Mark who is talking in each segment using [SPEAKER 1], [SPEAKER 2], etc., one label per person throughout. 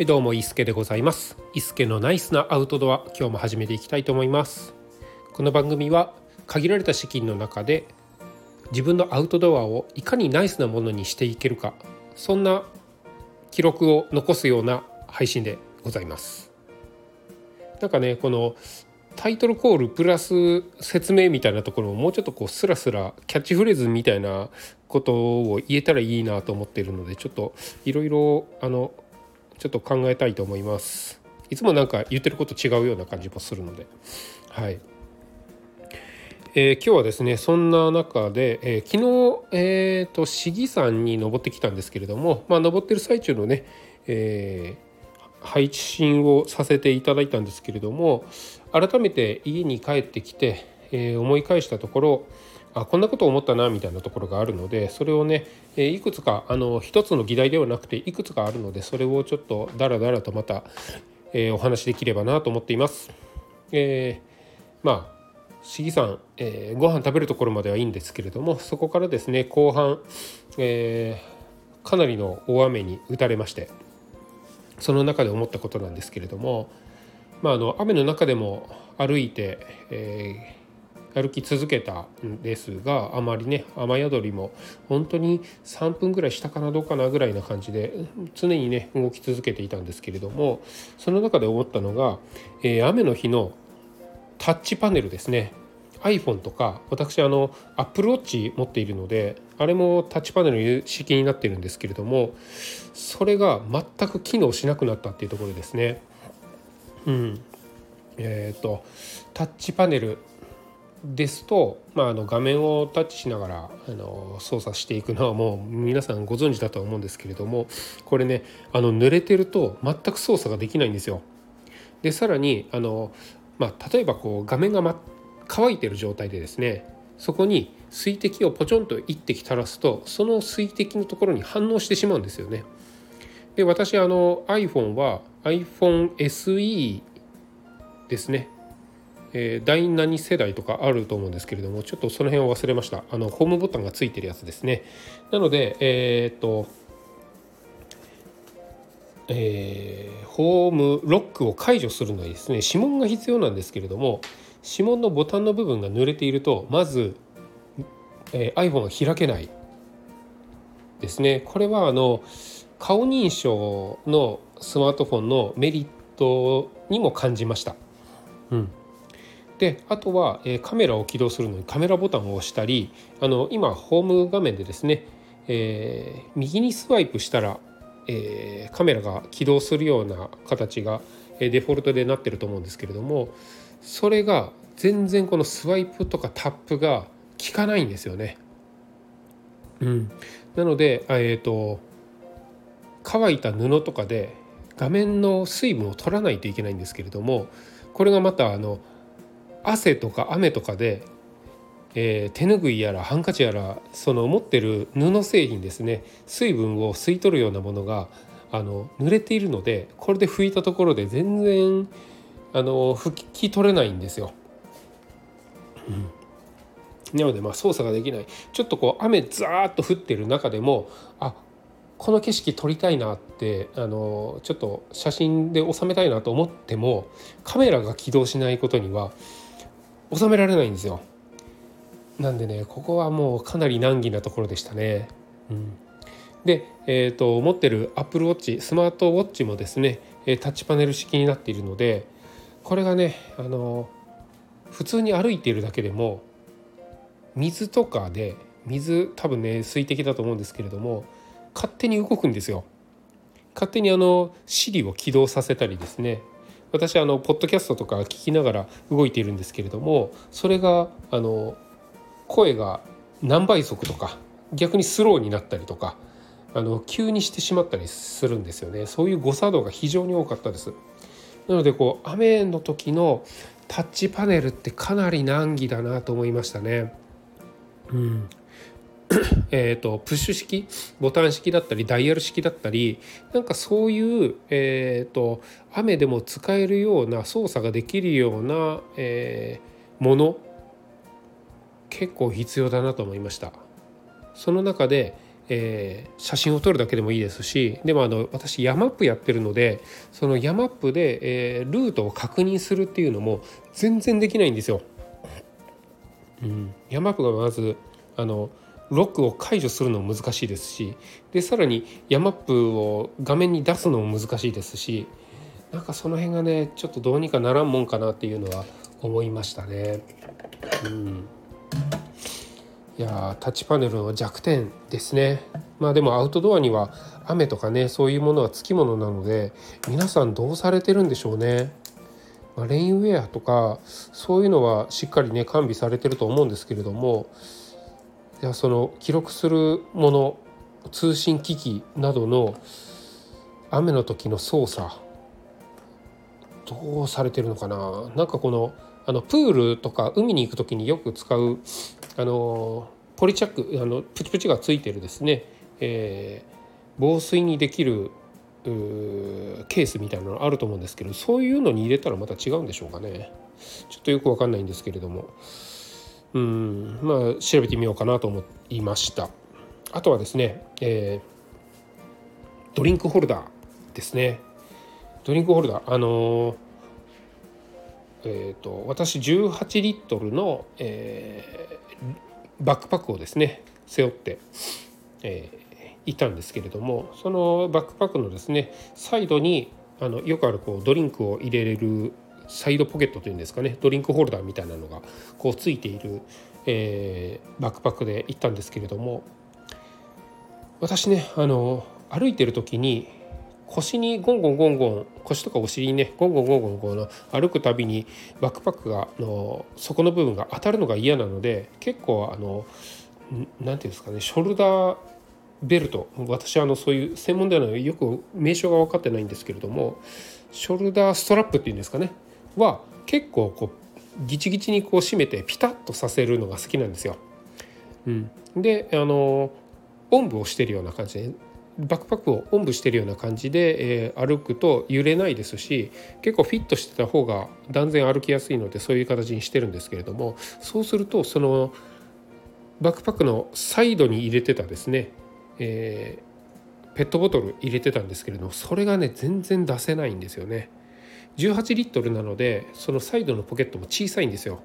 [SPEAKER 1] はいどうも伊助でございます。伊助のナイスなアウトドア今日も始めていきたいと思います。この番組は限られた資金の中で自分のアウトドアをいかにナイスなものにしていけるかそんな記録を残すような配信でございます。なんかねこのタイトルコールプラス説明みたいなところをもうちょっとこうスラスラキャッチフレーズみたいなことを言えたらいいなと思っているのでちょっといろいろあのちょっと考えたいと思います。いつもなんか言ってること違うような感じもするので。はい、えー、今日はですねそんな中で、えー、昨日え、ー、と市議山に登ってきたんですけれどもまあ登ってる最中のね、えー、配信をさせていただいたんですけれども改めて家に帰ってきて、え思い返したところあこんなこと思ったなみたいなところがあるのでそれをねいくつかあの一つの議題ではなくていくつかあるのでそれをちょっとダラダラとまた、えー、お話できればなと思っています。えー、まあ市議さん、えー、ご飯食べるところまではいいんですけれどもそこからですね後半、えー、かなりの大雨に打たれましてその中で思ったことなんですけれども、まあ、あの雨の中でも歩いて、えー歩き続けたんですがあまりね雨宿りも本当に3分ぐらいしたかなどうかなぐらいな感じで常にね動き続けていたんですけれどもその中で思ったのが、えー、雨の日のタッチパネルですね iPhone とか私あの Apple Watch 持っているのであれもタッチパネル式になってるんですけれどもそれが全く機能しなくなったっていうところですね。うんえーとタッチパネルですと、まあ、あの画面をタッチしながらあの操作していくのはもう皆さんご存知だと思うんですけれどもこれねあの濡れてると全く操作ができないんですよ。でさらにあの、まあ、例えばこう画面が、ま、乾いてる状態でですねそこに水滴をポチョンと一滴垂らすとその水滴のところに反応してしまうんですよね。で私あの iPhone は iPhone SE ですねえー、第何世代とかあると思うんですけれどもちょっとその辺を忘れました。あのホームボタンがついてるやつですね。なのでえー、っとえー、ホームロックを解除するのにですね指紋が必要なんですけれども指紋のボタンの部分が濡れているとまず、えー、iPhone が開けないですね。これはあの顔認証のスマートフォンのメリットにも感じました。うん。であとは、えカメラを起動するのにカメラボタンを押したりあの今ホーム画面でですね、えー、右にスワイプしたら、えー、カメラが起動するような形が、えデフォルトでなってると思うんですけれどもそれが全然このスワイプとかタップが効かないんですよね。うん、なので、えーと乾いた布とかで画面の水分を取らないといけないんですけれどもこれがまたあの汗とか雨とかで、えー、手ぬぐいやらハンカチやらその持ってる布製品ですね。水分を吸い取るようなものがあの濡れているのでこれで拭いたところで全然あの拭き取れないんですよ。うん、なのでまあ操作ができない。ちょっとこう雨ザーッと降ってる中でもあこの景色撮りたいなってあのちょっと写真で収めたいなと思ってもカメラが起動しないことには収められないんですよ。なんでねここはもうかなり難儀なところでしたね。うん、で、えーと、持ってる Apple Watch スマートウォッチもですねタッチパネル式になっているのでこれがねあの普通に歩いているだけでも水とかで水多分ね水滴だと思うんですけれども勝手に動くんですよ。勝手にあの Siri を起動させたりですね私あのポッドキャストとか聞きながら動いているんですけれどもそれがあの声が何倍速とか逆にスローになったりとかあの急にしてしまったりするんですよね。そういう誤作動が非常に多かったです。なのでこう雨の時のタッチパネルってかなり難儀だなと思いましたね。うん。えとプッシュ式？ボタン式だったりダイヤル式だったりなんかそういう、えーと、雨でも使えるような操作ができるような、えー、もの結構必要だなと思いました。その中で、えー、写真を撮るだけでもいいですしでもあの私ヤマップやってるのでそのヤマップで、えー、ルートを確認するっていうのも全然できないんですよ。うん、ヤマップがまずあのロックを解除するのも難しいですしでさらにヤマップを画面に出すのも難しいですしなんかその辺がねちょっとどうにかならんもんかなっていうのは思いましたね。うん、いやタッチパネルの弱点ですね。まあでもアウトドアには雨とかねそういうものはつきものなので皆さんどうされてるんでしょうね。まあ、レインウェアとかそういうのはしっかりね完備されてると思うんですけれどもいやその記録するもの通信機器などの雨の時の操作どうされてるのかな？なんかこのあのプールとか海に行く時によく使うあのポリチャックあのプチプチがついてるですね、えー、防水にできるケースみたいなのあると思うんですけどそういうのに入れたらまた違うんでしょうかね。ちょっとよく分かんないんですけれども。うん。まあ調べてみようかなと思いました。あとはですね、えー、ドリンクホルダーですね。ドリンクホルダーあのー、えーと、私18リットルの、えー、バックパックをですね背負って、えー、いたんですけれどもそのバックパックのですねサイドにあのよくあるこうドリンクを入れれるサイドポケットというんですかねドリンクホルダーみたいなのがこうついている、えー、バックパックで行ったんですけれども私ねあの歩いてる時に腰にゴンゴンゴンゴン腰とかお尻にねゴンゴンゴンゴンこの歩くたびにバックパックがの底の部分が当たるのが嫌なので結構あの何て言うんですかねショルダーベルト私はあのそういう専門ではないよく名称が分かってないんですけれどもショルダーストラップっていうんですかねは結構こうギチギチにこう締めてピタッとさせるのが好きなんですよ。うん、であのおんぶをしてるような感じでバックパックをおんぶしてるような感じで、えー、歩くと揺れないですし結構フィットしてた方が断然歩きやすいのでそういう形にしてるんですけれどもそうするとそのバックパックのサイドに入れてたですね、えー、ペットボトル入れてたんですけれどもそれがね全然出せないんですよね。18リットルなのでそのサイドのポケットも小さいんですよ。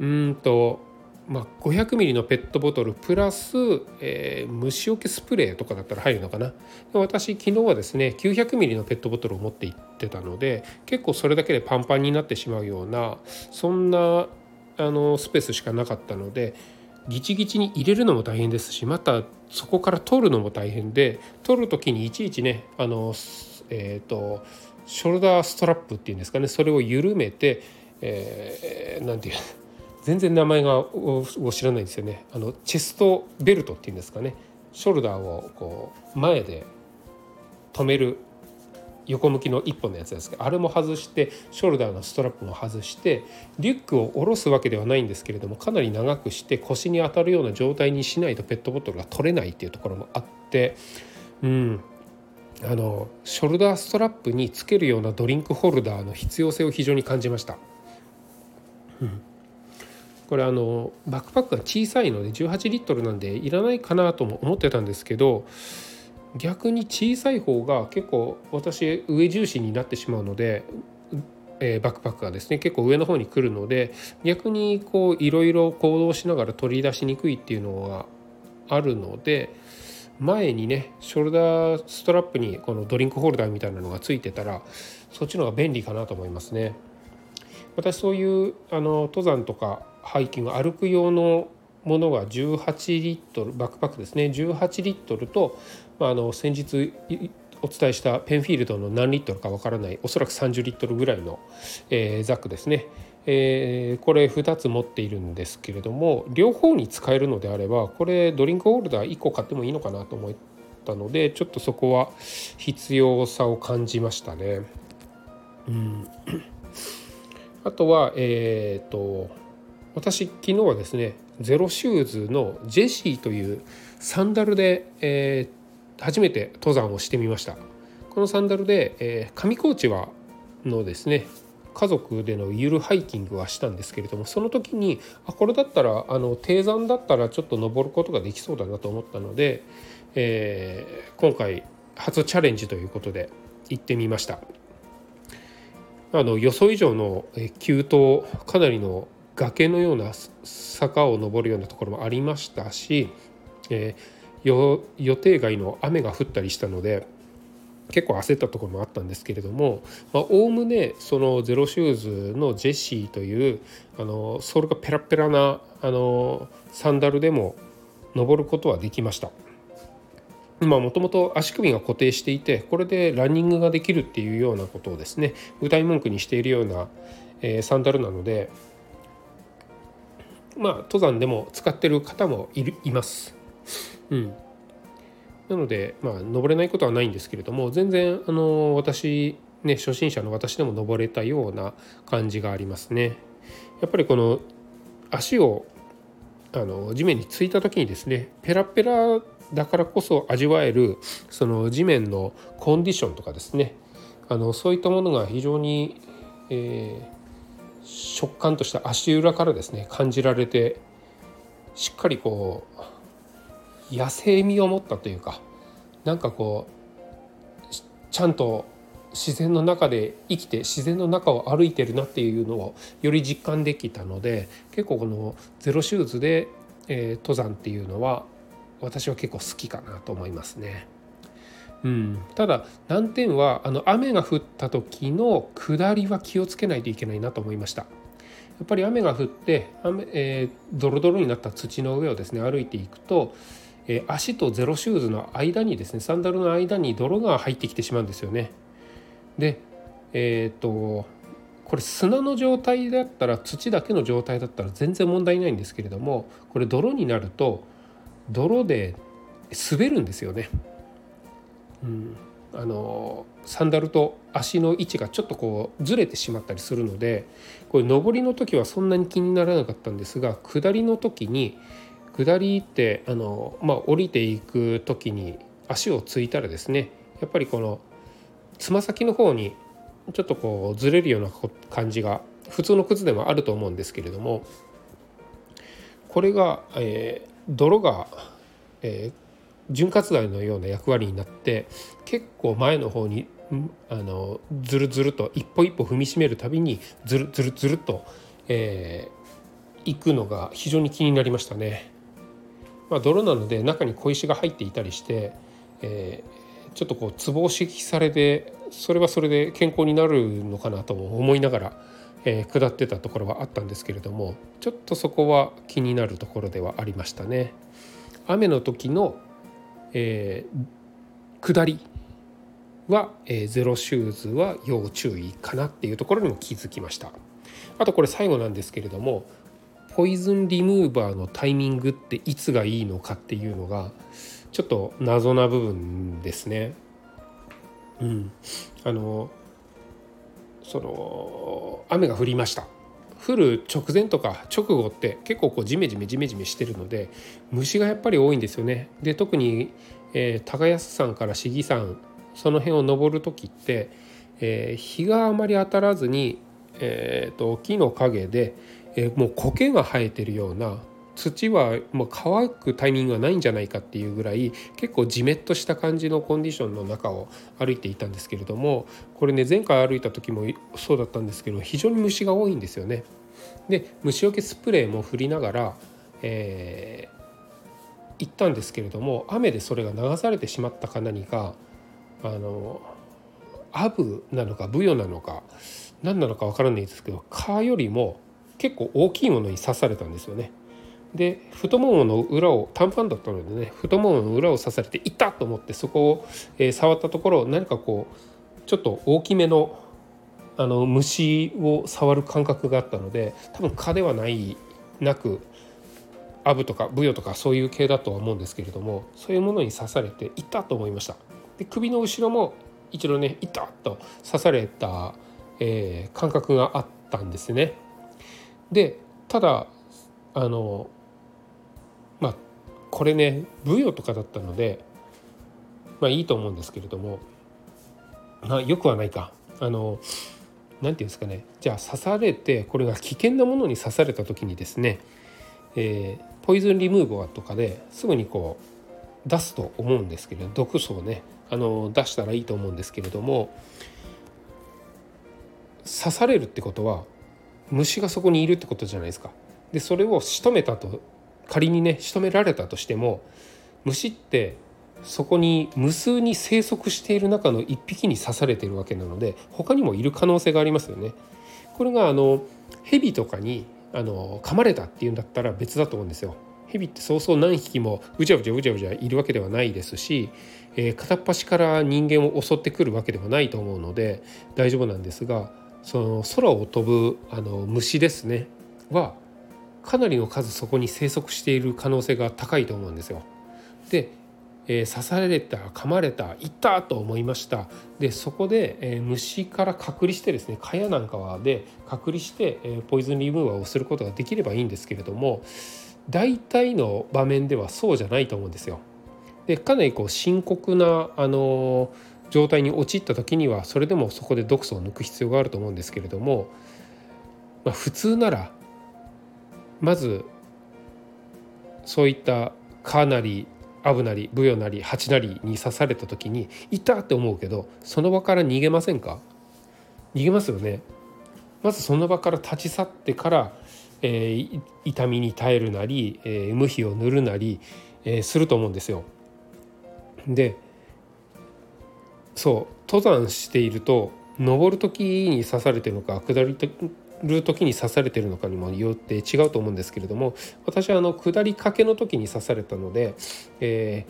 [SPEAKER 1] うんとまあ、500ミリのペットボトルプラス、えー、虫除けスプレーとかだったら入るのかな私昨日はですね900ミリのペットボトルを持って行ってたので結構それだけでパンパンになってしまうようなそんなあのスペースしかなかったのでギチギチに入れるのも大変ですしまたそこから取るのも大変で取る時にいちいちねあのえっ、ー、とショルダーストラップっていうんですかね。それを緩めて何、えー、て言う全然名前がを知らないんですよね。あのチェストベルトっていうんですかね。ショルダーをこう前で止める横向きの1本のやつですけどあれも外してショルダーのストラップも外してリュックを下ろすわけではないんですけれどもかなり長くして腰に当たるような状態にしないとペットボトルが取れないっていうところもあってうん。あのショルダーストラップにつけるようなドリンクホルダーの必要性を非常に感じました。うんこれあのバックパックが小さいので18リットルなんでいらないかなとも思ってたんですけど逆に小さい方が結構私上重視になってしまうので、えー、バックパックがですね結構上の方に来るので逆にこういろいろ行動しながら取り出しにくいっていうのがあるので前にねショルダーストラップにこのドリンクホルダーみたいなのがついてたらそっちの方が便利かなと思いますね。私そういうあの登山とかハイキング歩く用のものが18リットルバックパックですね18リットルと、まあ、あの先日お伝えしたペンフィールドの何リットルかわからないおそらく30リットルぐらいの、えー、ザックですね、えー、これ2つ持っているんですけれども両方に使えるのであればこれドリンクホルダー1個買ってもいいのかなと思ったのでちょっとそこは必要さを感じましたね。うんあとはえっ、ー、と私昨日はですねゼロシューズのジェシーというサンダルで、えー、初めて登山をしてみましたこのサンダルで、え、上高地はのですね家族でのゆるハイキングはしたんですけれどもその時にあこれだったらあの低山だったらちょっと登ることができそうだなと思ったので、えー、今回初チャレンジということで行ってみました。あの予想以上の急登かなりの崖のような坂を登るようなところもありましたし、えー、予定外の雨が降ったりしたので結構焦ったところもあったんですけれどもおおむねそのゼロシューズのジェシーというあのソールがペラペラなあのサンダルでも登ることはできました。もともと足首が固定していてこれでランニングができるっていうようなことをですね具体文句にしているような、えー、サンダルなのでまあ登山でも使ってる方もいるいます。うん、なのでまあ登れないことはないんですけれども全然あの私ね初心者の私でも登れたような感じがありますね。やっぱりこの足をあの地面についた時にですねペラペラだからこそ味わえるその地面のコンディションとかですねあのそういったものが非常に、えー、食感とした足裏からですね感じられてしっかりこう野生味を持ったというかなんかこうちゃんと自然の中で生きて自然の中を歩いてるなっていうのをより実感できたので結構このゼロシューズで、えー、登山っていうのは私は結構好きかなと思いますね。うん、ただ難点はあの雨が降った時の下りは気をつけないといけないなと思いました。やっぱり雨が降って雨、えー、ドロドロになった土の上をですね歩いていくと、え、足とゼロシューズの間にですねサンダルの間に泥が入ってきてしまうんですよね。でえっ、とこれ砂の状態だったら土だけの状態だったら全然問題ないんですけれどもこれ泥になると泥で滑るんですよね。うん、あのサンダルと足の位置がちょっとこうずれてしまったりするのでこれ上りの時はそんなに気にならなかったんですが下りの時に下りってあの、まあ、降りていく時に足をついたらですねやっぱりこのつま先の方にちょっとこうずれるような感じが普通の靴でもあると思うんですけれどもこれが、えー、泥が、えー、潤滑剤のような役割になって結構前の方にあのずるずると一歩一歩踏みしめるたびにずるずるずると、えー、行くのが非常に気になりましたね。まあ、泥なので中に小石が入っていたりして、えー、ちょっとこうツボを刺激されてそれはそれで健康になるのかなと思いながらえー、下ってたところはあったんですけれどもちょっとそこは気になるところではありましたね。雨の時の、えー、下りは、え、ゼロシューズは要注意かなっていうところにも気づきました。あとこれ最後なんですけれどもポイズンリムーバーのタイミングっていつがいいのかっていうのがちょっと謎な部分ですね。うん、あのその雨が降りました降る直前とか直後って結構こうジメジメジメジメしてるので虫がやっぱり多いんですよね。で特に、えー、高安山から市議山その辺を登る時って、えー、日があまり当たらずに、えーと木の陰で、え、もう苔が生えてるような土はもう乾くタイミングがないんじゃないかっていうぐらい結構じめっとした感じのコンディションの中を歩いていたんですけれどもこれね前回歩いた時もそうだったんですけど非常に虫が多いんですよね。で虫除けスプレーも振りながら、えー、行ったんですけれども雨でそれが流されてしまったか何かあのアブなのかブヨなのか何なのか分からないですけど蚊よりも結構大きいものに刺されたんですよね。で太ももの裏を短パンだったのでね太ももの裏を刺されていたと思ってそこを、えー、触ったところ何かこうちょっと大きめのあの虫を触る感覚があったので多分蚊ではないなくアブとかブヨとかそういう系だとは思うんですけれどもそういうものに刺されていたと思いました。で首の後ろも一度ねいたと刺された、えー、感覚があったんですね。でただあのまあこれね舞踊とかだったのでまあいいと思うんですけれどもまあよくはないか。あの何て言うんですかね。じゃあ刺されてこれが危険なものに刺された時にですね、えー、ポイズンリムーバーとかですぐにこう出すと思うんですけれど毒素をねあの出したらいいと思うんですけれども刺されるってことは虫がそこにいるってことじゃないですか。でそれを仕留めたと仮にね仕留められたとしても虫ってそこに無数に生息している中の1匹に刺されているわけなので他にもいる可能性がありますよね。これがあの蛇とかにあの噛まれたっていうんだったら別だと思うんですよ。蛇ってそうそう何匹もうじゃうじゃうじゃうじゃいるわけではないですし、えー、片っ端から人間を襲ってくるわけではないと思うので大丈夫なんですがその空を飛ぶあの虫ですねはかなりの数そこに生息している可能性が高いと思うんですよ。でえー、刺された噛まれたいったと思いましたでそこで、えー、虫から隔離してですね蚊帳なんかはで隔離して、えー、ポイズンリムーバーをすることができればいいんですけれども大体の場面ではそうじゃないと思うんですよ。でかなりこう深刻な、あの状態に陥った時にはそれでもそこで毒素を抜く必要があると思うんですけれども、まあ、普通ならまずそういったかなりアブなりブヨなりハチなりに刺された時に「いた!」って思うけどその場から逃げませんか？逃げますよね。まずその場から立ち去ってから、えー、痛みに耐えるなり、えー、無比を塗るなり、えー、すると思うんですよ。でそう登山していると登る時に刺されてるのか下りる時に刺されてるのかにもよって違うと思うんですけれども私はあの下りかけの時に刺されたので、え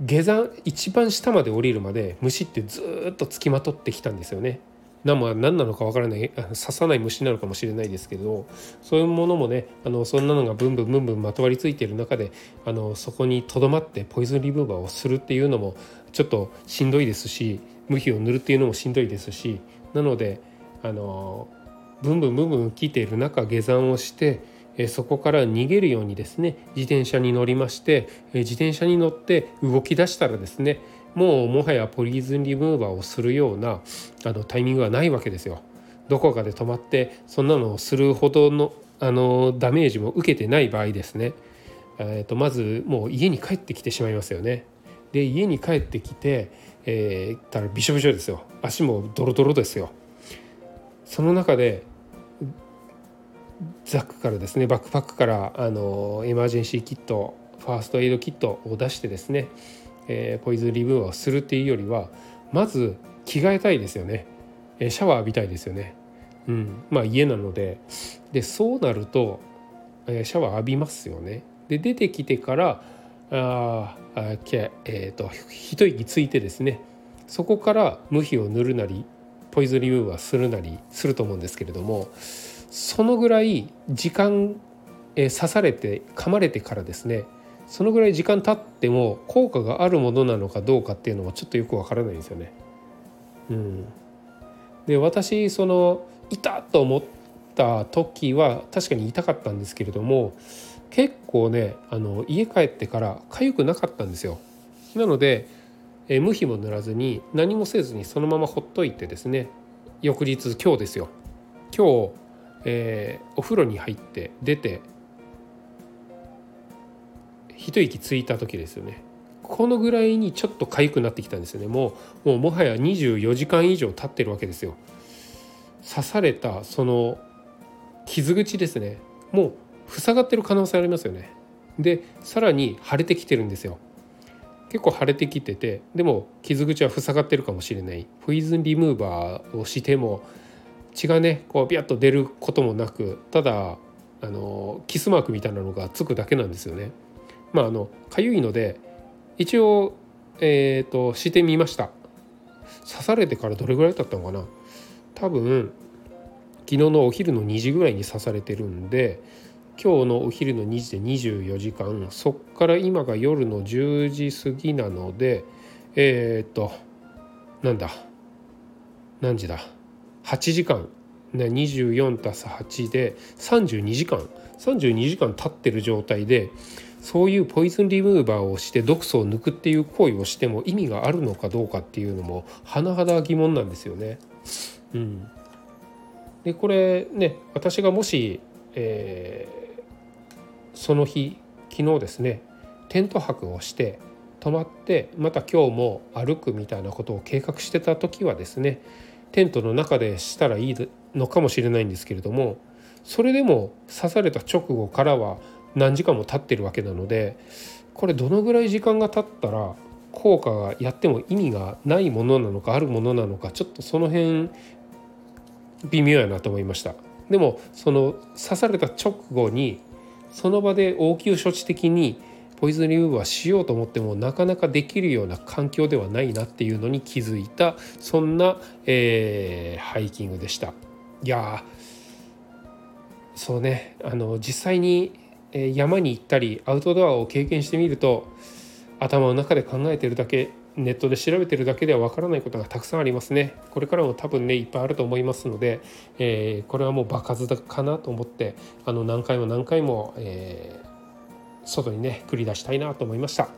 [SPEAKER 1] ー、下山一番下まで降りるまで虫ってずっとつきまとってきたんですよね。何も何なのかわからない刺さない虫なのかもしれないですけどそういうものもねあのそんなのがブンブンブンブンまとわりついている中であのそこにとどまってポイズンリムーバーをするっていうのもちょっとしんどいですし無比を塗るっていうのもしんどいですしなのであのブンブンブンブン来ている中下山をしてそこから逃げるようにですね自転車に乗りまして自転車に乗って動き出したらですねもうもはやポリーズンリムーバーをするようなあのタイミングはないわけですよ。どこかで止まってそんなのをするほどのあのダメージも受けてない場合ですね、えーと、まずもう家に帰ってきてしまいますよね。で家に帰ってきて、えー、たらびしょびしょですよ足もドロドロですよ。その中でザックからですねバックパックからあのエマージェンシーキットファーストエイドキットを出してですね、えー、ポイズンリムーをするっていうよりはまず着替えたいですよね、えシャワー浴びたいですよね、うん、まあ家なので。でそうなると、えシャワー浴びますよね。で出てきてからああけ、えーと一息ついてですね。そこから無比を塗るなりポイズンリムーバーするなりすると思うんですけれどもそのぐらい時間、えー、刺されて噛まれてからですねそのぐらい時間経っても効果があるものなのかどうかっていうのもちょっとよくわからないんですよね。うん、で私その痛と思った時は確かに痛かったんですけれども結構ねあの家帰ってから痒くなかったんですよ。なのでえ無比も塗らずに何もせずにそのままほっといてですね翌日今日ですよ今日、えー、お風呂に入って出て一息ついた時ですよね。このぐらいにちょっと痒くなってきたんですよね。もうもうもはや24時間以上経ってるわけですよ。刺されたその傷口ですね。もう塞がってる可能性ありますよね。でさらに腫れてきてるんですよ。結構腫れてきててでも傷口は塞がってるかもしれない。ポイズンリムーバーをしても血がねこうビャッと出ることもなくただあのキスマークみたいなのがつくだけなんですよね。まああの痒いので一応えっ、ー、としてみました。刺されてからどれぐらい経ったのかな。多分昨日のお昼の2時ぐらいに刺されてるんで今日のお昼の2時で24時間そっから今が夜の10時過ぎなのでえー、となんだ何時だ8時間、24たす8で32時間。32時間経ってる状態でそういうポイズンリムーバーをして毒素を抜くっていう行為をしても意味があるのかどうかっていうのも甚だ疑問なんですよね。うん、でこれね私がもし、えー、その日昨日ですねテント泊をして泊まってまた今日も歩くみたいなことを計画してた時はですねテントの中でしたらいいのかもしれないんですけれどもそれでも刺された直後からは何時間も経ってるわけなのでこれどのぐらい時間が経ったら効果がやっても意味がないものなのかあるものなのかちょっとその辺微妙やなと思いました。でもその刺された直後にその場で応急処置的にポイズンリムーブはしようと思ってもなかなかできるような環境ではないなっていうのに気づいたそんな、えー、ハイキングでした。いやそうねあの実際に山に行ったりアウトドアを経験してみると頭の中で考えてるだけネットで調べてるだけではわからないことがたくさんありますね。これからも多分ねいっぱいあると思いますので、えー、これはもう場数だかなと思ってあの何回も何回も、えー、外にね繰り出したいなと思いました。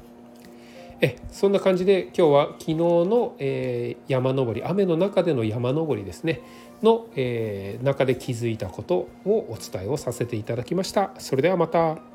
[SPEAKER 1] えそんな感じで今日は昨日の、えー、山登り雨の中での山登りですねの、えー、中で気づいたことをお伝えをさせていただきました。それではまた。